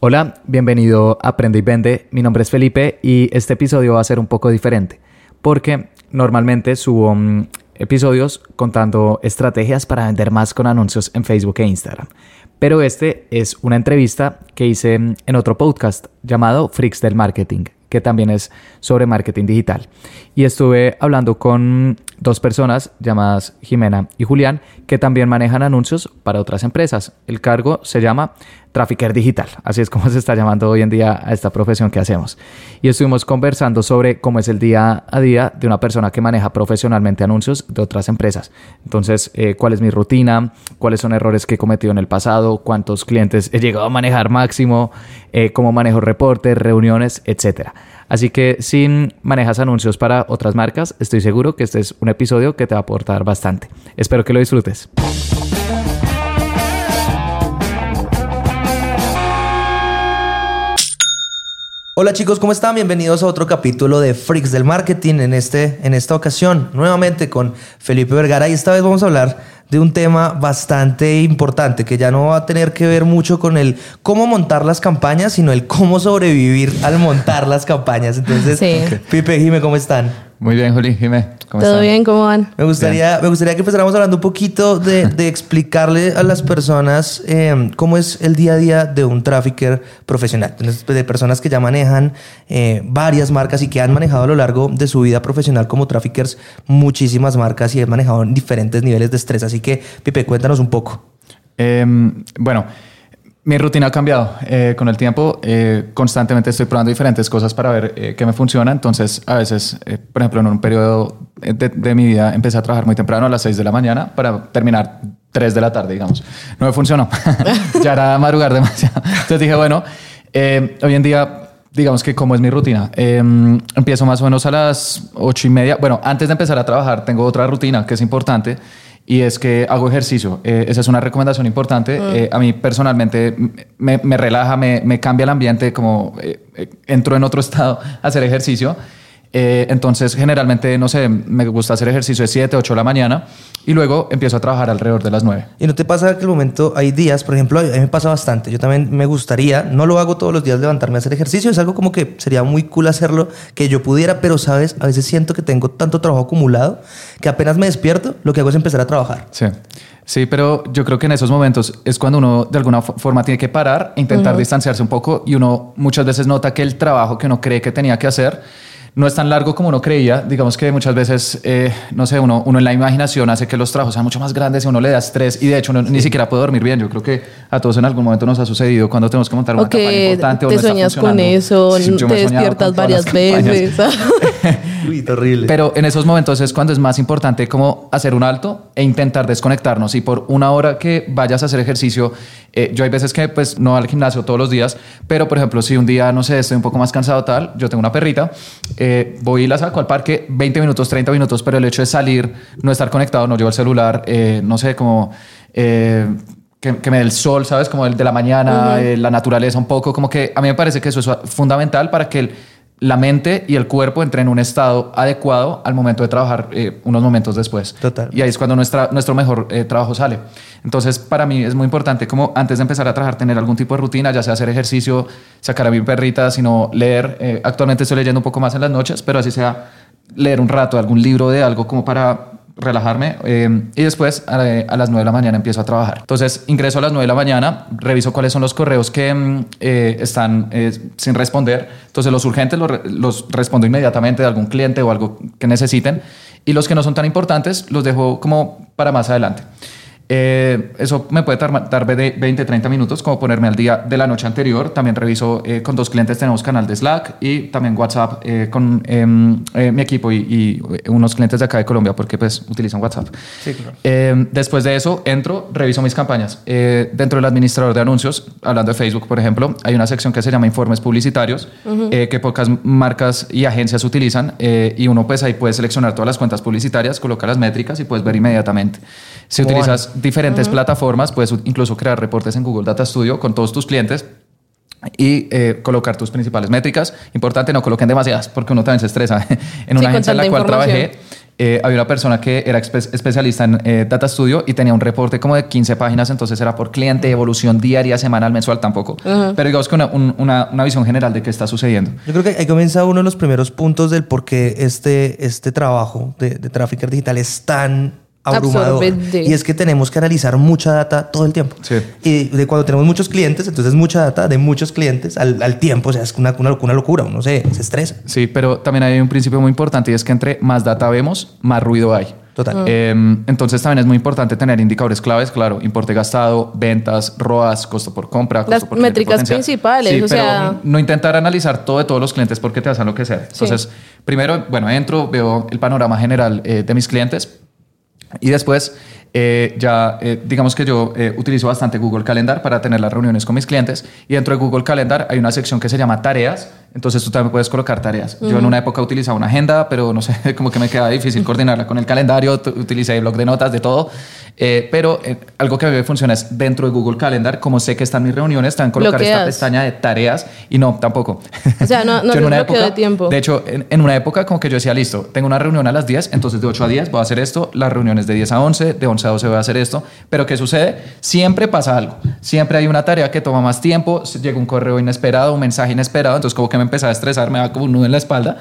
Hola, bienvenido a Aprende y Vende. Mi nombre es Felipe y este episodio va a ser un poco diferente porque normalmente subo mm, episodios contando estrategias para vender más con anuncios en Facebook e Instagram. Pero este es una entrevista que hice mm, en otro podcast llamado Freaks del Marketing, que también es sobre marketing digital. Y estuve hablando con dos personas llamadas Jimena y Julián, que también manejan anuncios para otras empresas. El cargo se llama Trafficker Digital, así es como se está llamando hoy en día a esta profesión que hacemos. Y estuvimos conversando sobre cómo es el día a día de una persona que maneja profesionalmente anuncios de otras empresas. Entonces, eh, cuál es mi rutina, cuáles son errores que he cometido en el pasado, cuántos clientes he llegado a manejar máximo, eh, cómo manejo reportes, reuniones, etcétera. Así que si manejas anuncios para otras marcas, estoy seguro que este es un episodio que te va a aportar bastante. Espero que lo disfrutes. Hola chicos, ¿cómo están? Bienvenidos a otro capítulo de Freaks del Marketing. En, este, en esta ocasión, nuevamente con Felipe Vergara y esta vez vamos a hablar de un tema bastante importante que ya no va a tener que ver mucho con el cómo montar las campañas, sino el cómo sobrevivir al montar las campañas. Entonces, Pipe, Jime, ¿cómo están? Muy bien, Juli, Jime. ¿Cómo ¿Todo bien? ¿Cómo van? Me gustaría, me gustaría que empezáramos hablando un poquito de, explicarle a las personas eh, cómo es el día a día de un trafficker profesional. de personas que ya manejan eh, varias marcas y que han manejado a lo largo de su vida profesional como traffickers muchísimas marcas y han manejado en diferentes niveles de estrés. Así que, Pipe, cuéntanos un poco. Em, bueno. Mi rutina ha cambiado eh, con el tiempo. Eh, constantemente estoy probando diferentes cosas para ver eh, qué me funciona. Entonces, a veces, por ejemplo, en un periodo de, mi vida empecé a trabajar muy temprano a las 6 de la mañana para terminar 3 de la tarde, digamos. No me funcionó. ya era madrugar demasiado. Entonces dije, bueno, hoy en día digamos que cómo es mi rutina. empiezo más o menos a las ocho y media. Bueno, antes de empezar a trabajar tengo otra rutina que es importante y es que hago ejercicio. Eh, esa es una recomendación importante. Mm. Eh, a mí personalmente me, me relaja, me, me, cambia el ambiente, como eh, entro en otro estado a hacer ejercicio. Eh, entonces, generalmente, no sé, me gusta hacer ejercicio de 7, 8 de la mañana y luego empiezo a trabajar alrededor de las 9. ¿Y no te pasa que el momento, hay días, por ejemplo, a mí me pasa bastante, yo también me gustaría, no lo hago todos los días levantarme a hacer ejercicio, es algo como que sería muy cool hacerlo, que yo pudiera, pero sabes, a veces siento que tengo tanto trabajo acumulado que apenas me despierto, lo que hago es empezar a trabajar. Sí. Sí, pero yo creo que en esos momentos es cuando uno de alguna forma tiene que parar, intentar distanciarse un poco y uno muchas veces nota que el trabajo que uno cree que tenía que hacer no es tan largo como uno creía. Digamos que muchas veces, eh, no sé, uno, uno en la imaginación hace que los trabajos sean mucho más grandes y uno le da estrés y de hecho uno ni siquiera puede dormir bien. Yo creo que a todos en algún momento nos ha sucedido cuando tenemos que montar una campaña importante o te sueñas con eso, te despiertas varias veces. Uy, terrible. Pero en esos momentos es cuando es más importante como hacer un alto e intentar desconectarnos. Y por una hora que vayas a hacer ejercicio, eh, yo hay veces que pues no al gimnasio todos los días, pero por ejemplo si un día, no sé, estoy un poco más cansado tal, yo tengo una perrita. Eh, eh, voy y la saco al parque 20 minutos, 30 minutos, pero el hecho de salir, no estar conectado, no llevo el celular, eh, no sé, como... Eh, que, me dé el sol, ¿sabes? Como el de la mañana, la naturaleza un poco, como que a mí me parece que eso es fundamental para que el, la mente y el cuerpo entren en un estado adecuado al momento de trabajar eh, unos momentos después. Total. Y ahí es cuando nuestra, nuestro mejor eh, trabajo sale. Entonces, para mí es muy importante como antes de empezar a trabajar tener algún tipo de rutina, ya sea hacer ejercicio, sacar a mi perrita, sino leer. Eh, actualmente estoy leyendo un poco más en las noches, pero así sea leer un rato algún libro de algo como para relajarme eh, y después a, las 9 de la mañana empiezo a trabajar. Entonces ingreso a las 9 de la mañana, reviso cuáles son los correos que mm, eh, están eh, sin responder. Entonces los urgentes los, los, respondo inmediatamente de algún cliente o algo que necesiten y los que no son tan importantes los dejo como para más adelante. Eh, eso me puede tardar de 20, 30 minutos, como ponerme al día de la noche anterior. También reviso eh, con dos clientes, tenemos canal de Slack y también WhatsApp eh, con em, mi equipo y, unos clientes de acá de Colombia, porque pues utilizan WhatsApp. Sí, claro. después de eso, entro, reviso mis campañas. dentro del administrador de anuncios, hablando de Facebook, por ejemplo, hay una sección que se llama informes publicitarios, que pocas marcas y agencias utilizan y uno pues ahí puede seleccionar todas las cuentas publicitarias, coloca las métricas y puedes ver inmediatamente. Si utilizas diferentes plataformas, puedes incluso crear reportes en Google Data Studio con todos tus clientes y eh, colocar tus principales métricas. Importante, no coloquen demasiadas porque uno también se estresa. en una agencia en la cual trabajé, eh, había una persona que era especialista en eh, Data Studio y tenía un reporte como de 15 páginas, entonces era por cliente, evolución diaria, semanal, mensual tampoco. Pero digamos que una, una, una, visión general de qué está sucediendo. Yo creo que ahí comienza uno de los primeros puntos del por qué este, este trabajo de, de trafficker digital es tan abrumador. Y es que tenemos que analizar mucha data todo el tiempo. Y de cuando tenemos muchos clientes, entonces mucha data de muchos clientes al, al tiempo, o sea, es una, una, una, locura, uno se, se estresa. Sí, pero también hay un principio muy importante y es que entre más data vemos, más ruido hay. Total. Em, entonces también es muy importante tener indicadores claves, claro, importe gastado, ventas, ROAS, costo por compra, las métricas principales, o sea, no intentar analizar todo de todos los clientes porque te hacen lo que sea. Entonces, primero, bueno, entro, veo el panorama general eh, de mis clientes, y después, eh, ya eh, digamos que yo eh, utilizo bastante Google Calendar para tener las reuniones con mis clientes y dentro de Google Calendar hay una sección que se llama tareas, entonces tú también puedes colocar tareas. Yo en una época utilizaba una agenda, pero no sé, como que me queda difícil coordinarla con el calendario, utilicé el blog de notas, de todo, pero algo que a mí me funciona es dentro de Google Calendar, como sé que están mis reuniones, también colocar esta pestaña de tareas y no, tampoco. O sea, no, no en de tiempo. De hecho, en, en, una época como que yo decía, listo, tengo una reunión a las 10, entonces de 8 a 10 voy a hacer esto, las reuniones de 10 a 11, de 11 a 12 voy a hacer esto, pero ¿qué sucede? Siempre pasa algo, siempre hay una tarea que toma más tiempo, llega un correo inesperado, un mensaje inesperado, entonces como que me empezaba a estresar, me da como un nudo en la espalda.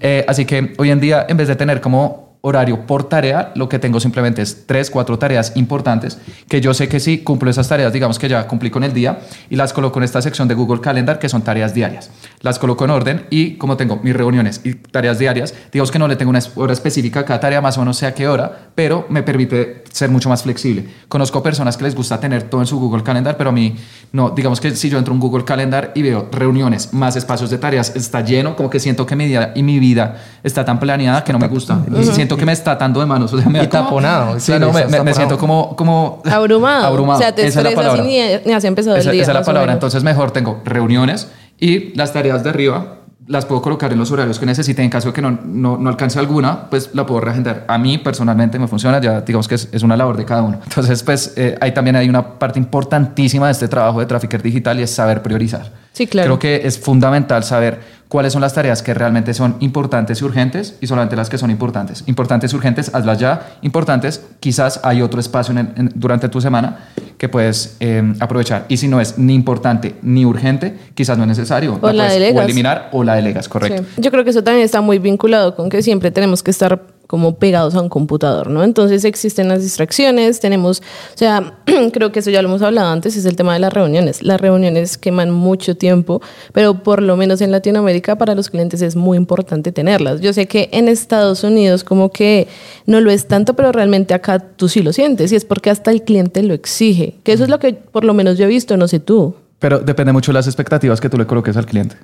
Eh, así que hoy en día, en vez de tener como horario por tarea, lo que tengo simplemente es tres, cuatro tareas importantes que yo sé que si cumplo esas tareas, digamos que ya cumplí con el día y las coloco en esta sección de Google Calendar que son tareas diarias. Las coloco en orden y como tengo mis reuniones y tareas diarias, digamos que no le tengo una hora específica a cada tarea, más o menos sé a qué hora, pero me permite ser mucho más flexible. Conozco personas que les gusta tener todo en su Google Calendar, pero a mí no, digamos que si yo entro en Google Calendar y veo reuniones, más espacios de tareas, está lleno, como que siento que mi día y mi vida está tan planeada que no me gusta. Siento que me está atando de manos. O sea, me y taponado. Sí, no, me, siento como, como abrumado. abrumado. O sea, te estresas y ni, has empezado esa, el día. Esa es la palabra. Entonces, mejor tengo reuniones y las tareas de arriba las puedo colocar en los horarios que necesite. En caso de que no, no, no alcance alguna, pues la puedo reagendar. A mí personalmente me funciona, ya digamos que es, es una labor de cada uno. Entonces, pues eh, ahí también hay una parte importantísima de este trabajo de trafficker digital y es saber priorizar. Sí, claro. Creo que es fundamental saber cuáles son las tareas que realmente son importantes y urgentes y solamente las que son importantes. Importantes y urgentes, hazlas ya. Importantes, quizás hay otro espacio durante tu semana que puedes eh, aprovechar. Y si no es ni importante ni urgente, quizás no es necesario. O la, puedes o eliminar o la delegas, correcto. Yo creo que eso también está muy vinculado con que siempre tenemos que estar como pegados a un computador, ¿no? Entonces existen las distracciones, tenemos, o sea, creo que eso ya lo hemos hablado antes, es el tema de las reuniones. Las reuniones queman mucho tiempo, pero por lo menos en Latinoamérica para los clientes es muy importante tenerlas. Yo sé que en Estados Unidos como que no lo es tanto, pero realmente acá tú sí lo sientes y es porque hasta el cliente lo exige, que eso es lo que por lo menos yo he visto, no sé tú. Pero depende mucho de las expectativas que tú le coloques al cliente.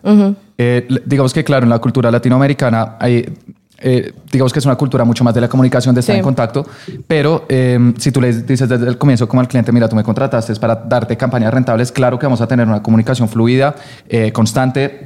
Eh, digamos que, claro, en la cultura latinoamericana hay eh, digamos que es una cultura mucho más de la comunicación, de estar en contacto, pero eh, si tú le dices desde el comienzo como al cliente, mira, tú me contrataste es para darte campañas rentables, claro que vamos a tener una comunicación fluida, eh, constante,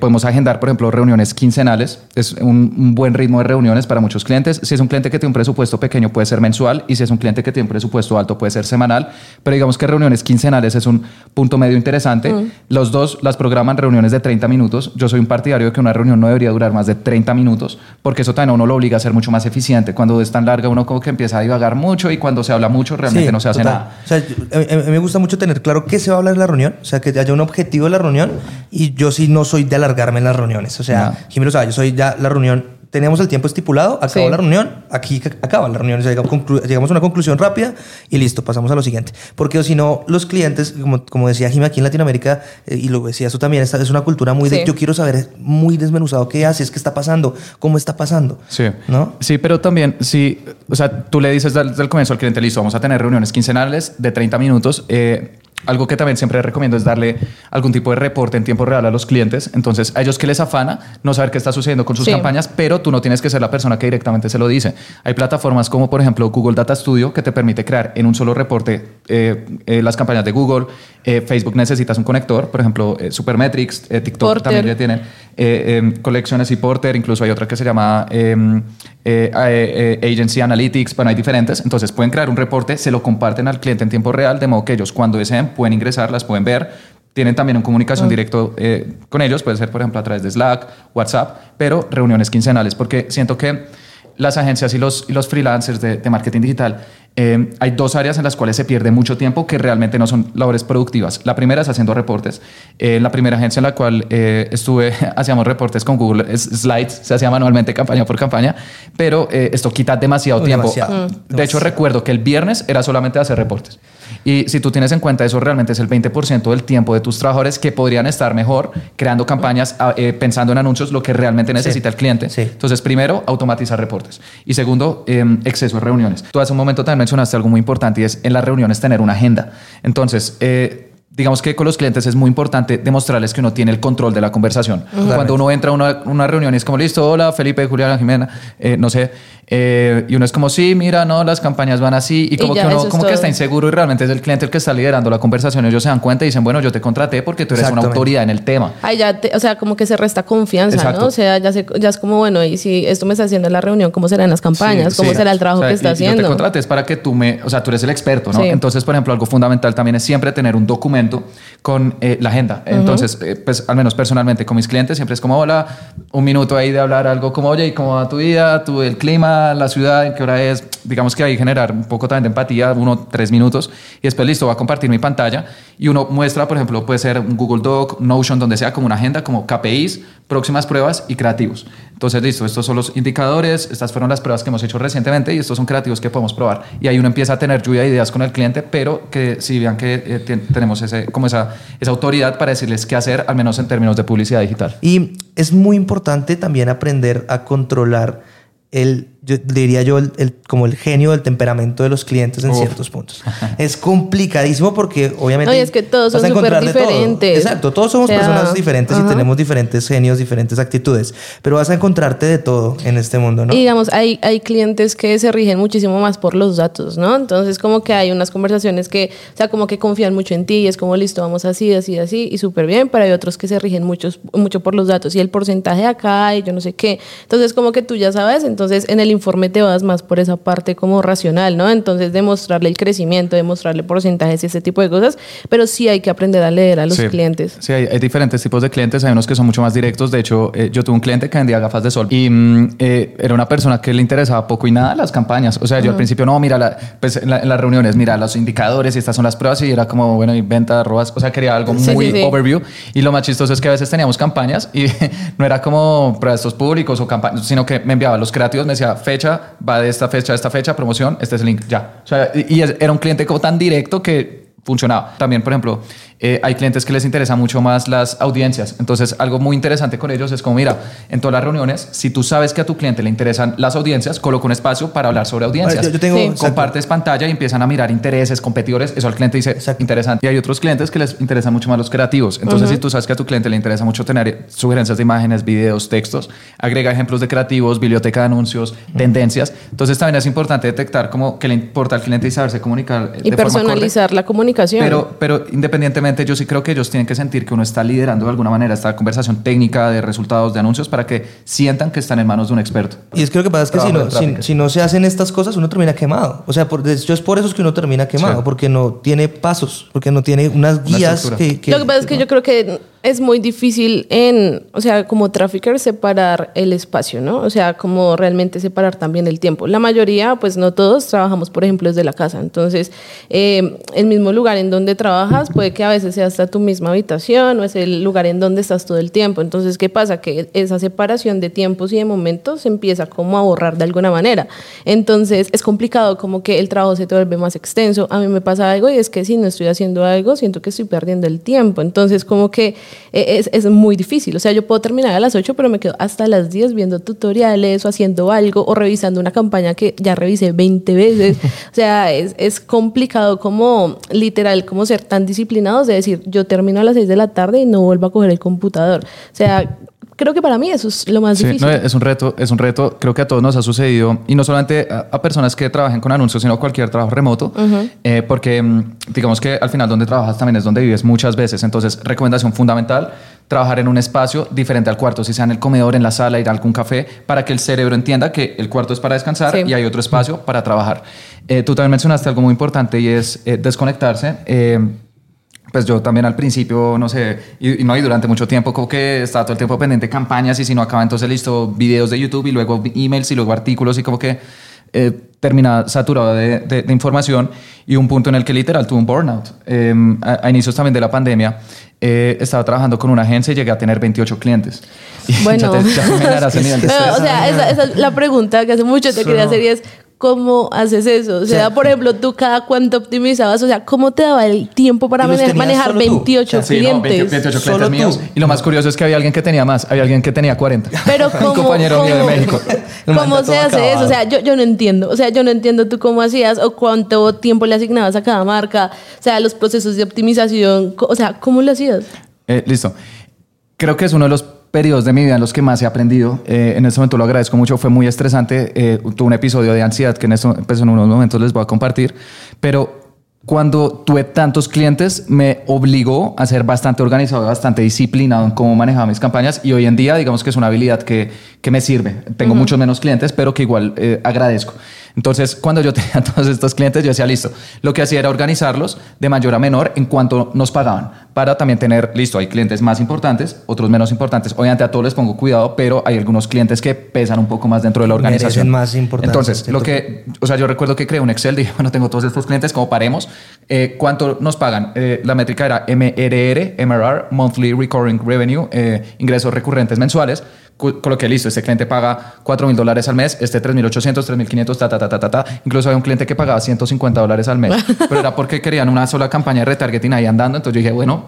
podemos agendar, por ejemplo, reuniones quincenales, es un, buen ritmo de reuniones para muchos clientes, si es un cliente que tiene un presupuesto pequeño puede ser mensual y si es un cliente que tiene un presupuesto alto puede ser semanal, pero digamos que reuniones quincenales es un punto medio interesante, mm. los dos las programan reuniones de 30 minutos, yo soy un partidario de que una reunión no debería durar más de 30 minutos, porque porque eso también uno lo obliga a ser mucho más eficiente. Cuando es tan larga, uno como que empieza a divagar mucho y cuando se habla mucho, realmente no se hace nada. O sea, a mí, me gusta mucho tener claro qué se va a hablar en la reunión, o sea, que haya un objetivo de la reunión y yo sí no soy de alargarme en las reuniones. O sea, Jimmy o sea, yo soy ya la reunión teníamos el tiempo estipulado, acabó la reunión, aquí acaba la reunión, llegamos a una conclusión rápida y listo, pasamos a lo siguiente. Porque si no, los clientes, como, como decía Jimmy, aquí en Latinoamérica, eh, y lo decía tú también, esta es una cultura muy de yo quiero saber muy desmenuzado qué hace, es qué está pasando, cómo está pasando. Sí. ¿no? Sí, pero también, si, o sea, tú le dices desde el comienzo al cliente, listo, vamos a tener reuniones quincenales de 30 minutos. Eh, algo que también siempre recomiendo es darle algún tipo de reporte en tiempo real a los clientes. Entonces, a ellos que les afana no saber qué está sucediendo con sus campañas, pero tú no tienes que ser la persona que directamente se lo dice. Hay plataformas como, por ejemplo, Google Data Studio que te permite crear en un solo reporte eh, eh, las campañas de Google. Eh, Facebook necesitas un conector, por ejemplo, Supermetrics, TikTok también ya tienen em, colecciones y Porter. Incluso hay otra que se llama em, Agency Analytics. Bueno, hay diferentes. Entonces, pueden crear un reporte, se lo comparten al cliente en tiempo real, de modo que ellos cuando deseen pueden ingresar, las pueden ver. Tienen también una comunicación directa eh, con ellos, puede ser por ejemplo a través de Slack, WhatsApp, pero reuniones quincenales, porque siento que las agencias y los, y los freelancers de, de marketing digital, eh, hay dos áreas en las cuales se pierde mucho tiempo que realmente no son labores productivas. La primera es haciendo reportes. Eh, en la primera agencia en la cual eh, estuve, hacíamos reportes con Google es- Slides, se hacía manualmente campaña por campaña, pero eh, esto quita demasiado Uy, tiempo. demasiado. De hecho, recuerdo que el viernes era solamente hacer reportes. Y si tú tienes en cuenta eso, realmente es el 20% del tiempo de tus trabajadores que podrían estar mejor creando campañas, a- eh, pensando en anuncios, lo que realmente necesita el cliente. Sí. Entonces, primero, automatizar reportes. Y segundo, eh, exceso de reuniones. Tú hace un momento también mencionaste algo muy importante y es en las reuniones tener una agenda. Entonces, eh, digamos que con los clientes es muy importante demostrarles que uno tiene el control de la conversación. Cuando uno entra a una, una reunión y es como, listo, hola, Felipe, Juliana, Jimena, eh, no sé, eh, y uno es como, sí, mira, no, las campañas van así, y como ya, que uno es como que está inseguro y realmente es el cliente el que está liderando la conversación. Ellos se dan cuenta y dicen, bueno, yo te contraté porque tú eres una autoridad en el tema. Ay, ya, te- o sea, como que se resta confianza, Exacto. ¿no? O sea, ya, se- ya es como, bueno, y si esto me está haciendo en la reunión, ¿cómo serán las campañas? Sí, ¿Cómo sí. será el trabajo O sea, que está y- y Yo te haciendo? contraté es para que tú me, o sea, tú eres el experto, ¿no? Sí. Entonces, por ejemplo, algo fundamental también es siempre tener un documento con eh, la agenda. Entonces, eh, pues al menos personalmente con mis clientes siempre es como, hola, un minuto ahí de hablar algo como, oye, ¿y cómo va tu vida? Tu, el clima, la ciudad, en qué hora es? Digamos que ahí generar un poco también de empatía, uno, tres minutos. Y después, listo, va a compartir mi pantalla y uno muestra, por ejemplo, puede ser un Google Doc, Notion, donde sea como una agenda, como KPIs, próximas pruebas y creativos. Entonces, listo, estos son los indicadores, estas fueron las pruebas que hemos hecho recientemente y estos son creativos que podemos probar. Y ahí uno empieza a tener lluvia de ideas con el cliente, pero que si vean que eh, ten- tenemos ese, como esa, esa autoridad para decirles qué hacer, al menos en términos de publicidad digital. Y es muy importante también aprender a controlar el, yo diría yo, el, el- como el genio del temperamento de los clientes en Uf. ciertos puntos. es complicadísimo porque obviamente... No, y es que todos vas son a encontrar súper de todo. diferentes. Exacto, todos somos O sea, personas diferentes y tenemos diferentes genios, diferentes actitudes, pero vas a encontrarte de todo en este mundo, ¿no? Y digamos, hay, hay clientes que se rigen muchísimo más por los datos, ¿no? Entonces, como que hay unas conversaciones que, o sea, como que confían mucho en ti y es como, listo, vamos así, así, así, y súper bien, pero hay otros que se rigen muchos, mucho por los datos y el porcentaje acá y yo no sé qué. Entonces, como que tú ya sabes, entonces en el informe te vas más por esa parte como racional, ¿no? Entonces, demostrarle el crecimiento, demostrarle porcentajes y ese tipo de cosas, pero sí hay que aprender a leer a los Sí. clientes. Sí, hay, hay diferentes tipos de clientes. Hay unos que son mucho más directos. De hecho, eh, yo tuve un cliente que vendía gafas de sol y mm, eh, era una persona que le interesaba poco y nada las campañas. O sea, yo al principio, no, mira, la- pues en, la- en las reuniones, mira los indicadores y estas son las pruebas y era como, bueno, y venta, robas. O sea, quería algo Sí, muy sí, overview. Y lo más chistoso es que a veces teníamos campañas y no era como para estos públicos o campañas, sino que me enviaba los creativos, me decía, fecha, va de esta fecha a esta fecha, promoción, este es el link, ya. O sea, y, era un cliente como tan directo que funcionaba. También, por ejemplo, eh, hay clientes que les interesa mucho más las audiencias. Entonces, algo muy interesante con ellos es como, mira, en todas las reuniones, si tú sabes que a tu cliente le interesan las audiencias, coloca un espacio para hablar sobre audiencias. Yo- yo tengo- Sí. exacto. Compartes pantalla y empiezan a mirar intereses, competidores. Eso al cliente dice, Exacto. interesante. Y hay otros clientes que les interesan mucho más los creativos. Entonces, si tú sabes que a tu cliente le interesa mucho tener sugerencias de imágenes, videos, textos, agrega ejemplos de creativos, biblioteca de anuncios, tendencias. Entonces, también es importante detectar como que le importa al cliente y saberse comunicar eh, Y de forma personalizar la comunicación. Pero, pero independientemente, yo sí creo que ellos tienen que sentir que uno está liderando de alguna manera esta conversación técnica de resultados de anuncios para que sientan que están en manos de un experto. Y es que lo que pasa es que si no, de si, tráfico. si no se hacen estas cosas, uno termina quemado. O sea, por, de hecho es por eso es que uno termina quemado, Sí. porque no tiene pasos, porque no tiene unas guías que, que- Lo que pasa es que yo creo que es muy difícil en, o sea, como trafficker separar el espacio, ¿no? O sea, como realmente separar también el tiempo. La mayoría, pues no todos, trabajamos, por ejemplo, desde la casa. Entonces, eh, el mismo lugar en donde trabajas puede que a veces sea hasta tu misma habitación o es el lugar en donde estás todo el tiempo. Entonces, ¿qué pasa? Que esa separación de tiempos y de momentos se empieza como a borrar de alguna manera. Entonces, es complicado como que el trabajo se te vuelve más extenso. A mí me pasa algo y es que si no estoy haciendo algo, siento que estoy perdiendo el tiempo. Entonces, como que es, es muy difícil. O sea, yo puedo terminar a las 8, pero me quedo hasta las 10 viendo tutoriales o haciendo algo o revisando una campaña que ya revisé 20 veces. o sea, es, es complicado como literal, como ser tan disciplinados de decir, yo termino a las 6 de la tarde y no vuelvo a coger el computador. O sea, creo que para mí eso es lo más Sí, difícil. no, es un reto, es un reto, creo que a todos nos ha sucedido, y no solamente a, a personas que trabajen con anuncios, sino cualquier trabajo remoto, eh, porque mm, digamos que al final donde trabajas también es donde vives muchas veces, entonces recomendación fundamental, trabajar en un espacio diferente al cuarto, si sea en el comedor, en la sala, ir a algún café, para que el cerebro entienda que el cuarto es para descansar Sí. y hay otro espacio para trabajar. Eh, tú también mencionaste algo muy importante y es eh, desconectarse. Pues yo también al principio, no sé, y, y no, y durante mucho tiempo como que estaba todo el tiempo pendiente de campañas y si no acaba entonces listo, videos de YouTube y luego emails y luego artículos y como que eh, termina saturado de, de- de información y un punto en el que literal tuve un burnout. Eh, a, a inicios también de la pandemia eh, estaba trabajando con una agencia y llegué a tener 28 clientes. Y Bueno. ya te, ya o sea, esa, esa es la pregunta que hace mucho te quería hacer y es, ¿cómo haces eso? O sea, por ejemplo, tú cada cuánto optimizabas, o sea, ¿cómo te daba el tiempo para ¿Y los mane- tenías manejar tú? 28 O sea, Sí, no, clientes? 20 28 Solo clientes tú. míos. Y lo más curioso es que había alguien que tenía más, había alguien que tenía 40. Pero Un ¿cómo, compañero mío de México. ¿Cómo se hace acabado. eso? O sea, yo, yo no entiendo. O sea, yo no entiendo tú cómo hacías o cuánto tiempo le asignabas a cada marca. O sea, los procesos de optimización. O sea, ¿cómo lo hacías? Eh, listo. Creo que es uno de los periodos de mi vida en los que más he aprendido. Eh, en este momento lo agradezco mucho. Fue muy estresante. Eh, tuve un episodio de ansiedad que en, esto, pues, en unos momentos les voy a compartir. Pero cuando tuve tantos clientes, me obligó a ser bastante organizado bastante disciplinado en cómo manejaba mis campañas. Y hoy en día, digamos que es una habilidad que, que me sirve. Tengo muchos menos clientes, pero que igual eh, agradezco. Entonces, cuando yo tenía todos estos clientes, yo decía, listo, lo que hacía era organizarlos de mayor a menor en cuanto nos pagaban, para también tener, listo, hay clientes más importantes, otros menos importantes. Obviamente a todos les pongo cuidado, pero hay algunos clientes que pesan un poco más dentro de la organización. más importancia, Entonces, ¿cierto? lo que, o sea, yo recuerdo que creé un Excel, dije, bueno, tengo todos estos clientes, como paremos, eh, ¿cuánto nos pagan? Eh, la métrica era MRR, MRR, Monthly Recurring Revenue, eh, ingresos recurrentes mensuales. Coloqué listo, este cliente paga 4 mil dólares al mes, este 3.800, 3.500, ta, ta, ta, ta, ta, ta. Incluso había un cliente que pagaba 150 dólares al mes, pero era porque querían una sola campaña de retargeting ahí andando. Entonces yo dije, bueno,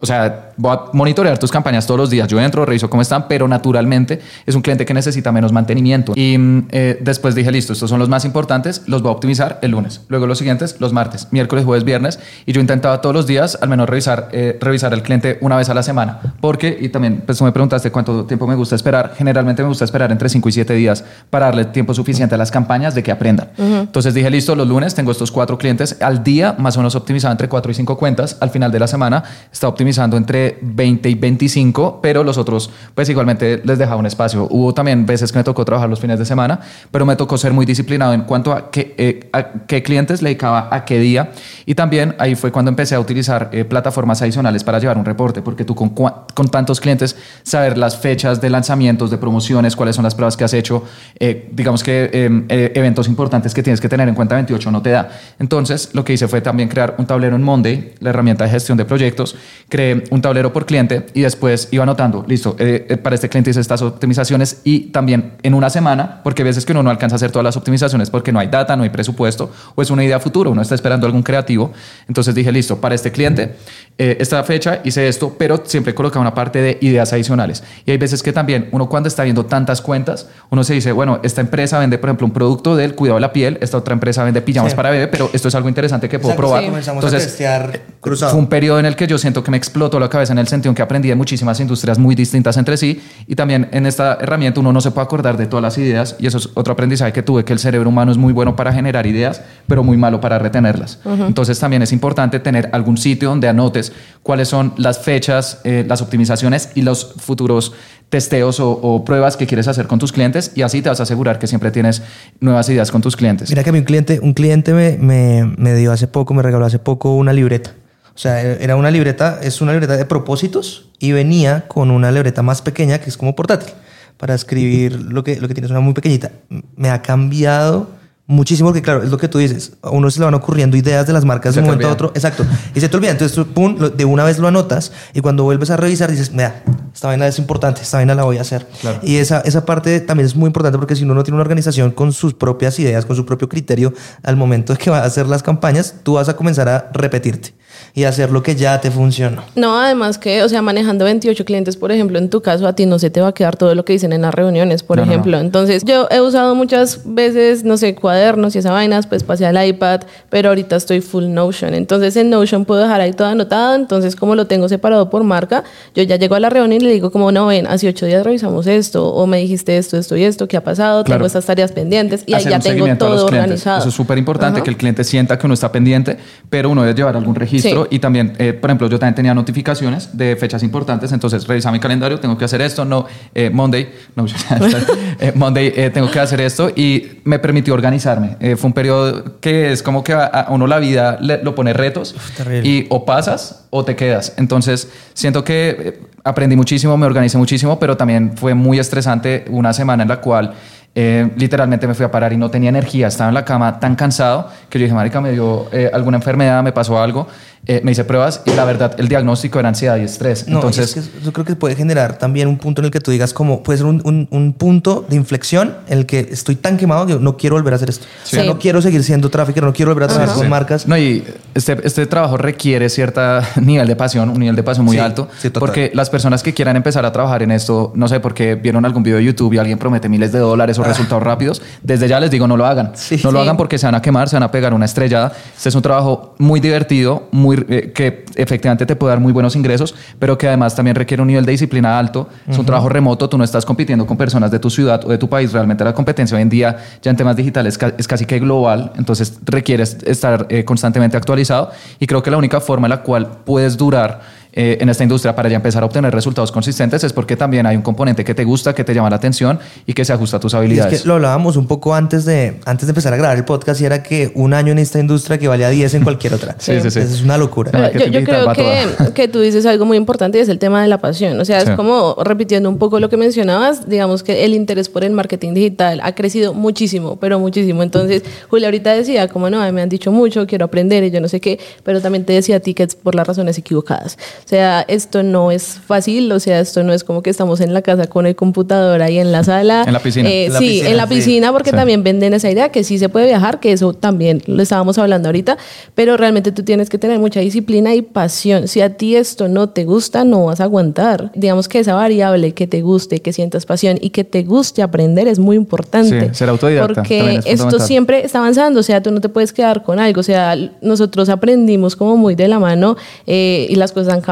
o sea, voy a monitorear tus campañas todos los días. Yo entro, reviso cómo están, pero naturalmente es un cliente que necesita menos mantenimiento. Y mm, eh, después dije, listo, estos son los más importantes, los voy a optimizar el lunes. Luego los siguientes, los martes, miércoles, jueves, viernes. Y yo intentaba todos los días al menos revisar, eh, revisar el cliente una vez a la semana. Porque, y también pues tú me preguntaste cuánto tiempo me gusta esperar. Generalmente me gusta esperar entre 5 y 7 días para darle tiempo suficiente a las campañas de que aprendan. Entonces dije, listo, los lunes tengo estos cuatro clientes al día, más o menos optimizado entre 4 y 5 cuentas. Al final de la semana está optimizando entre 20 y 25, pero los otros, pues igualmente les dejaba un espacio. Hubo también veces que me tocó trabajar los fines de semana, pero me tocó ser muy disciplinado en cuanto a qué, eh, a qué clientes le dedicaba a qué día. Y también ahí fue cuando empecé a utilizar eh, plataformas adicionales para llevar un reporte, porque tú con, con tantos clientes, saber las fechas de lanzamientos, de promociones, cuáles son las pruebas que has hecho, eh, digamos que eh, eh, eventos importantes que tienes que tener en cuenta 28 no te da. Entonces, lo que hice fue también crear un tablero en Monday, la herramienta de gestión de proyectos. Creé un tablero por cliente y después iba anotando, listo, eh, eh, para este cliente hice estas optimizaciones y también en una semana, porque a veces que uno no alcanza a hacer todas las optimizaciones porque no hay data, no hay presupuesto o es una idea futuro, uno está esperando algún creativo. Entonces dije, listo, para este cliente, eh, esta fecha hice esto, pero siempre colocaba una parte de ideas adicionales. Y hay veces que también uno cuando está viendo tantas cuentas, uno se dice, bueno, esta empresa vende, por ejemplo, un producto del cuidado de la piel, esta otra empresa vende pijamas Sí. para bebé, pero esto es algo interesante que puedo Exacto, probar. sí. Comenzamos a testear cruzado. Fue un periodo en el que yo siento que me explotó la cabeza en el sentido en que aprendí de muchísimas industrias muy distintas entre sí y también en esta herramienta uno no se puede acordar de todas las ideas y eso es otro aprendizaje que tuve que el cerebro humano es muy bueno para generar ideas pero muy malo para retenerlas. Entonces también es importante tener algún sitio donde anotes cuáles son las fechas eh, las optimizaciones y los futuros testeos o, o pruebas que quieres hacer con tus clientes y así te vas a asegurar que siempre tienes nuevas ideas con tus clientes. Mira que a mí un cliente, un cliente me, me, me dio hace poco, me regaló hace poco una libreta. O sea, era una libreta, es una libreta de propósitos y venía con una libreta más pequeña que es como portátil para escribir lo que, lo que tienes, una muy pequeñita. Me ha cambiado muchísimo porque, claro, es lo que tú dices. A uno se le van ocurriendo ideas de las marcas Se de un momento a otro. Exacto. Y se te olvida. Entonces, tú, pum, de una vez lo anotas y cuando vuelves a revisar dices, mira, esta vaina es importante, esta vaina la voy a hacer. Claro. Y esa, esa parte también es muy importante porque si uno no tiene una organización con sus propias ideas, con su propio criterio, al momento de que va a hacer las campañas, tú vas a comenzar a repetirte y hacer lo que ya te funcionó. No, además que, o sea, manejando 28 clientes, por ejemplo, en tu caso, a ti no se te va a quedar todo lo que dicen en las reuniones, por No, no, no. ejemplo. Entonces, yo he usado muchas veces, no sé, cuadernos y esa vainas, pues pasé al iPad, pero ahorita estoy full Notion. Entonces, en Notion puedo dejar ahí todo anotado. Entonces, como lo tengo separado por marca, yo ya llego a la reunión y le digo como, no, ven, hace ocho días revisamos esto, o me dijiste esto, esto y esto, ¿qué ha pasado? Claro. Tengo estas tareas pendientes y ahí ya tengo todo organizado. Eso es súper importante, Ajá. que el cliente sienta que uno está pendiente, pero uno debe llevar algún registro. Sí. Y también, eh, por ejemplo, yo también tenía notificaciones de fechas importantes, entonces revisaba mi calendario, tengo que hacer esto, no, eh, Monday, no, eh, Monday, eh, tengo que hacer esto y me permitió organizarme. Eh, fue un periodo que es como que a, a uno la vida le- lo pone retos terrible. y o pasas o te quedas. Entonces, siento que eh, aprendí muchísimo, me organicé muchísimo, pero también fue muy estresante una semana en la cual eh, literalmente me fui a parar y no tenía energía, estaba en la cama tan cansado que yo dije, marica, me dio eh, alguna enfermedad, me pasó algo, eh, me hice pruebas y la verdad el diagnóstico era ansiedad y estrés. No, Entonces, es que yo creo que puede generar también un punto en el que tú digas como puede ser un, un- un punto de inflexión en el que estoy tan quemado que no quiero volver a hacer esto. O sea, Sí. no quiero seguir siendo trafficker, no quiero volver a trabajar con Sí. marcas. No, y este, este trabajo requiere cierto nivel de pasión, un nivel de pasión muy Sí, alto. porque las personas que quieran empezar a trabajar en esto, no sé, porque vieron algún video de YouTube y alguien promete miles de dólares o resultados rápidos, desde ya les digo, no lo hagan. Ah. Sí. no lo hagan porque se van a quemar, se van a pegar una estrellada. Este es un trabajo muy divertido, muy, eh, que efectivamente te puede dar muy buenos ingresos, pero que además también requiere un nivel de disciplina alto. Es un trabajo remoto, tú no estás compitiendo con personas de tu ciudad o de tu país. Realmente la competencia hoy en día, ya en temas digitales, es casi que global, entonces requieres estar eh, constantemente actualizado. Y creo que la única forma en la cual puedes durar eh, en esta industria para ya empezar a obtener resultados consistentes es porque también hay un componente que te gusta, que te llama la atención y que se ajusta a tus Y es habilidades. que lo hablábamos un poco antes de, antes de empezar a grabar el podcast y era que un año en esta industria que valía 10 en cualquier otra. Sí, sí, sí. Es una locura. Pero- Pero yo, yo creo que, que tú dices algo muy importante y es el tema de la pasión. O sea, Sí. es como repitiendo un poco lo que mencionabas, digamos que el interés por el marketing digital ha crecido muchísimo, pero muchísimo. Entonces, Julia ahorita decía, como no, me han dicho mucho, quiero aprender y yo no sé qué, pero también te decía a ti que es por las razones equivocadas. O sea, esto no es fácil, o sea, esto no es como que estamos en la casa con el computador ahí en la sala. En la piscina. Eh, la sí, piscina, en la sí. piscina, porque Sí. también venden esa idea que sí se puede viajar, que eso también lo estábamos hablando ahorita, pero realmente tú tienes que tener mucha disciplina y pasión. Si a ti esto no te gusta, no vas a aguantar. Digamos que esa variable que te guste, que sientas pasión y que te guste aprender es muy importante. Sí, ser autodidacta Porque es esto siempre está avanzando, o sea, tú no te puedes quedar con algo. O sea, nosotros aprendimos como muy de la mano eh, y las cosas han cambiado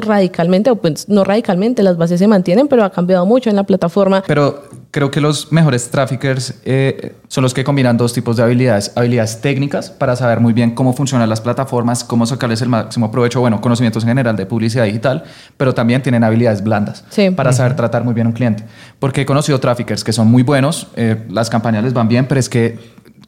radicalmente, o pues no radicalmente, las bases se mantienen, pero ha cambiado mucho en la plataforma. Pero creo que los mejores traffickers eh, son los que combinan dos tipos de habilidades. Habilidades técnicas para saber muy bien cómo funcionan las plataformas, cómo sacarles el máximo provecho, bueno, conocimientos en general de publicidad digital, pero también tienen habilidades blandas Sí. para saber tratar muy bien a un cliente. Porque he conocido traffickers que son muy buenos, eh, las campañas les van bien, pero es que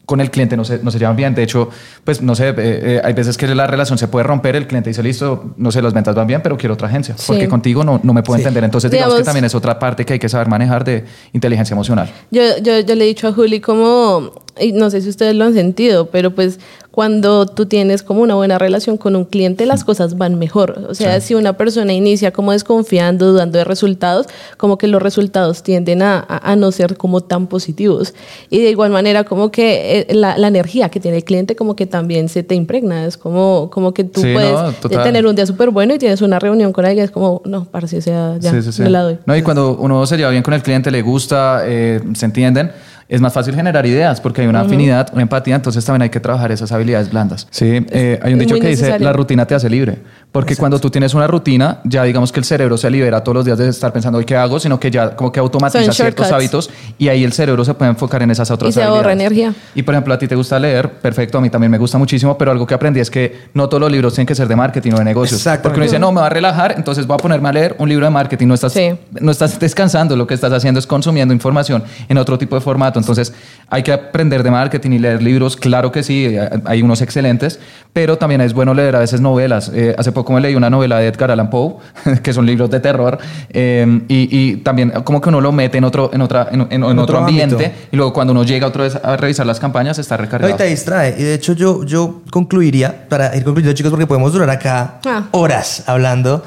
con el cliente no se, no se llevan bien. De hecho, pues no sé, eh, eh, hay veces que la relación se puede romper, el cliente dice, listo, no sé, las ventas van bien, pero quiero otra agencia, Sí. porque contigo no, no me puedo Sí. entender. Entonces, digamos, que Digamos- también es otra parte que hay que saber manejar de inteligencia emocional. Yo, yo, yo le he dicho a Juli como, y no sé si ustedes lo han sentido, pero pues cuando tú tienes como una buena relación con un cliente, las cosas van mejor. O sea, si una persona inicia como desconfiando, dudando de resultados, como que los resultados tienden a, a- a no ser como tan positivos. Y de igual manera, como que eh, la, la energía que tiene el cliente, como que también se te impregna. Es como, como que tú Sí, puedes no, eh, tener un día súper bueno y tienes una reunión con alguien, es como, no, parece, o sea, ya, Sí, sí, sí. me la doy. No, y cuando uno se lleva bien con el cliente, le gusta, eh, se entienden, es más fácil generar ideas porque hay una afinidad, una empatía, entonces también hay que trabajar esas habilidades blandas. Sí, eh, hay un dicho que dice, la rutina te hace libre, porque cuando tú tienes una rutina, ya digamos que el cerebro se libera todos los días de estar pensando, ¿hoy qué hago? Sino que ya como que automatiza Son ciertos hábitos y ahí el cerebro se puede enfocar en esas otras Y se ahorra energía. Y por ejemplo, a ti te gusta leer, perfecto, a mí también me gusta muchísimo, pero algo que aprendí es que no todos los libros tienen que ser de marketing o de negocios. Exactamente. Porque uno dice, no, me va a relajar, entonces voy a ponerme a leer un libro de marketing. No estás, Sí. no estás descansando, lo que estás haciendo es consumiendo información en otro tipo de formato. Entonces, hay que aprender de marketing y leer libros, claro que sí, hay unos excelentes, pero también es bueno leer a veces novelas. Eh, hace poco me leí una novela de Edgar Allan Poe, que son libros de terror, eh, y, y también como que uno lo mete en otro, en otra, en, en- en otro, otro ambiente, ámbito. y luego cuando uno llega otra vez a revisar las campañas, está recargado. No, y te distrae. Y de hecho yo, yo concluiría, para ir concluyendo chicos, porque podemos durar acá Ah. horas hablando.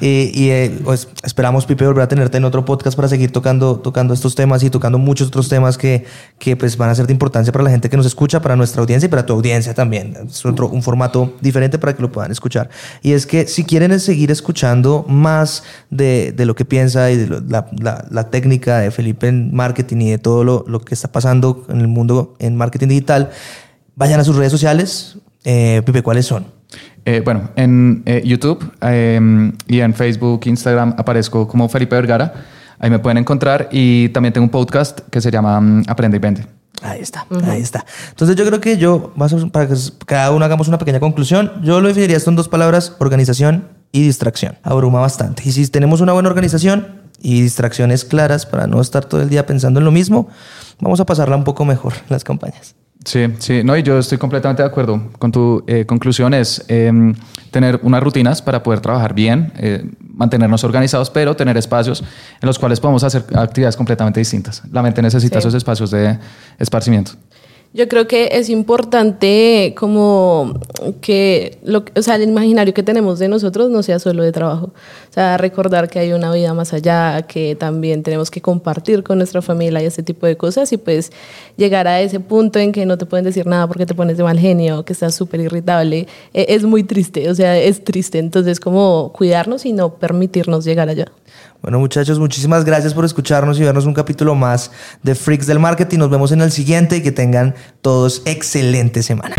Eh, y eh, pues, esperamos, Pipe, volver a tenerte en otro podcast para seguir tocando, tocando estos temas y tocando muchos otros temas que, que pues, van a ser de importancia para la gente que nos escucha, para nuestra audiencia y para tu audiencia también. Es otro, un formato diferente para que lo puedan escuchar. Y es que si quieren seguir escuchando más de, lo que piensa y de la, técnica de Felipe en marketing y de todo lo, que está pasando en el mundo en marketing digital, vayan a sus redes sociales. Eh, Pipe, ¿cuáles son? Eh, bueno, en eh, YouTube eh, y en Facebook, Instagram aparezco como Felipe Vergara. Ahí me pueden encontrar y también tengo un podcast que se llama mm, Aprende y Vende. Ahí está, ahí está. Entonces yo creo que yo, para que cada uno hagamos una pequeña conclusión, yo lo definiría esto en dos palabras, organización y distracción. Abruma bastante. Y si tenemos una buena organización y distracciones claras para no estar todo el día pensando en lo mismo, vamos a pasarla un poco mejor en las campañas. Sí, sí, no, y yo estoy completamente de acuerdo con tu eh, conclusión, es em, tener unas rutinas para poder trabajar bien, eh, mantenernos organizados, pero tener espacios en los cuales podemos hacer actividades completamente distintas. La mente necesita Sí. esos espacios de esparcimiento. Yo creo que es importante como que lo, o sea, el imaginario que tenemos de nosotros no sea solo de trabajo. O sea, recordar que hay una vida más allá, que también tenemos que compartir con nuestra familia y ese tipo de cosas y pues llegar a ese punto en que no te pueden decir nada porque te pones de mal genio, que estás súper irritable, eh, es muy triste, o sea, es triste. Entonces, como cuidarnos y no permitirnos llegar allá. Bueno, muchachos, muchísimas gracias por escucharnos y vernos un capítulo más de Freaks del Marketing. Nos vemos en el siguiente y que tengan todos excelente semana.